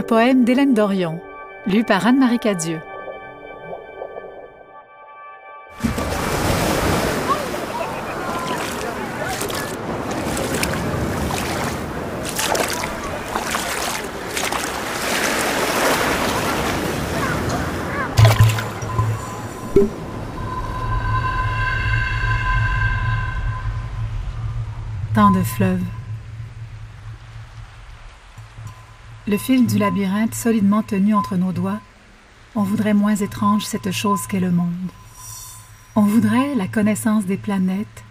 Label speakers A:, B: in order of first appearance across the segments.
A: Un poème d'Hélène Dorion, lu par Anne-Marie Cadieux. Tant de fleuves. Le fil du labyrinthe solidement tenu entre nos doigts, on voudrait moins étrange cette chose qu'est le monde. On voudrait la connaissance des planètes,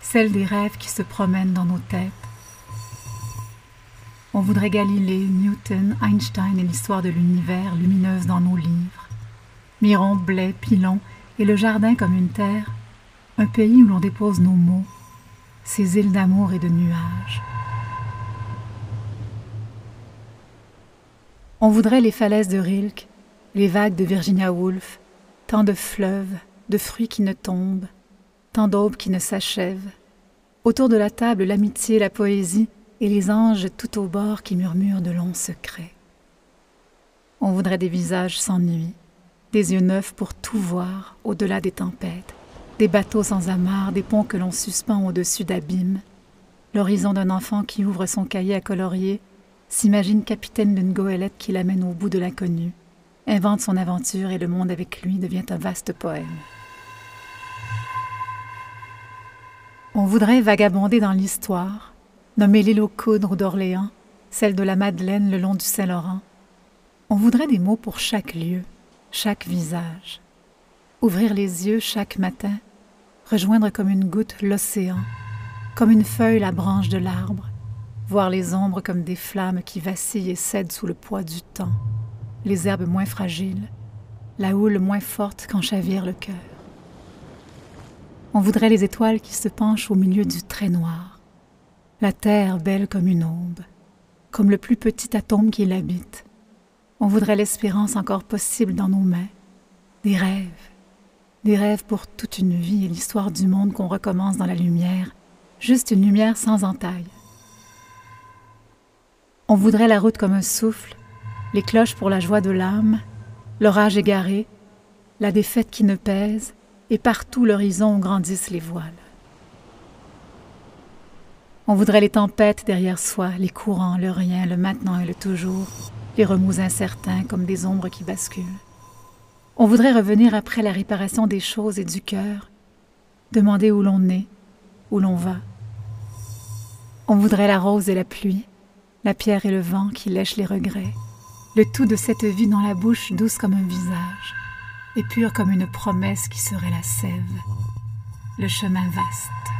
A: celle des rêves qui se promènent dans nos têtes. On voudrait Galilée, Newton, Einstein et l'histoire de l'univers lumineuse dans nos livres. Miron, blé, pilon et le jardin comme une terre, un pays où l'on dépose nos mots, ces îles d'amour et de nuages. On voudrait les falaises de Rilke, les vagues de Virginia Woolf, tant de fleuves, de fruits qui ne tombent, tant d'aubes qui ne s'achèvent. Autour de la table, l'amitié, la poésie et les anges tout au bord qui murmurent de longs secrets. On voudrait des visages sans nuit, des yeux neufs pour tout voir au-delà des tempêtes, des bateaux sans amarre, des ponts que l'on suspend au-dessus d'abîmes, l'horizon d'un enfant qui ouvre son cahier à colorier, s'imagine capitaine d'une goélette qui l'amène au bout de l'inconnu, invente son aventure et le monde avec lui devient un vaste poème. On voudrait vagabonder dans l'histoire, nommer l'île aux coudres d'Orléans, celle de la Madeleine le long du Saint-Laurent. On voudrait des mots pour chaque lieu, chaque visage. Ouvrir les yeux chaque matin, rejoindre comme une goutte l'océan, comme une feuille la branche de l'arbre, voir les ombres comme des flammes qui vacillent et cèdent sous le poids du temps, les herbes moins fragiles, la houle moins forte qu'en chavire le cœur. On voudrait les étoiles qui se penchent au milieu du trait noir, la terre belle comme une aube, comme le plus petit atome qui l'habite. On voudrait l'espérance encore possible dans nos mains, des rêves, des rêves pour toute une vie et l'histoire du monde qu'on recommence dans la lumière, juste une lumière sans entaille. On voudrait la route comme un souffle, les cloches pour la joie de l'âme, l'orage égaré, la défaite qui ne pèse, et partout l'horizon grandissent les voiles. On voudrait les tempêtes derrière soi, les courants, le rien, le maintenant et le toujours, les remous incertains comme des ombres qui basculent. On voudrait revenir après la réparation des choses et du cœur, demander où l'on est, où l'on va. On voudrait la rose et la pluie, la pierre et le vent qui lèchent les regrets, le tout de cette vie dans la bouche douce comme un visage, et pure comme une promesse qui serait la sève, le chemin vaste.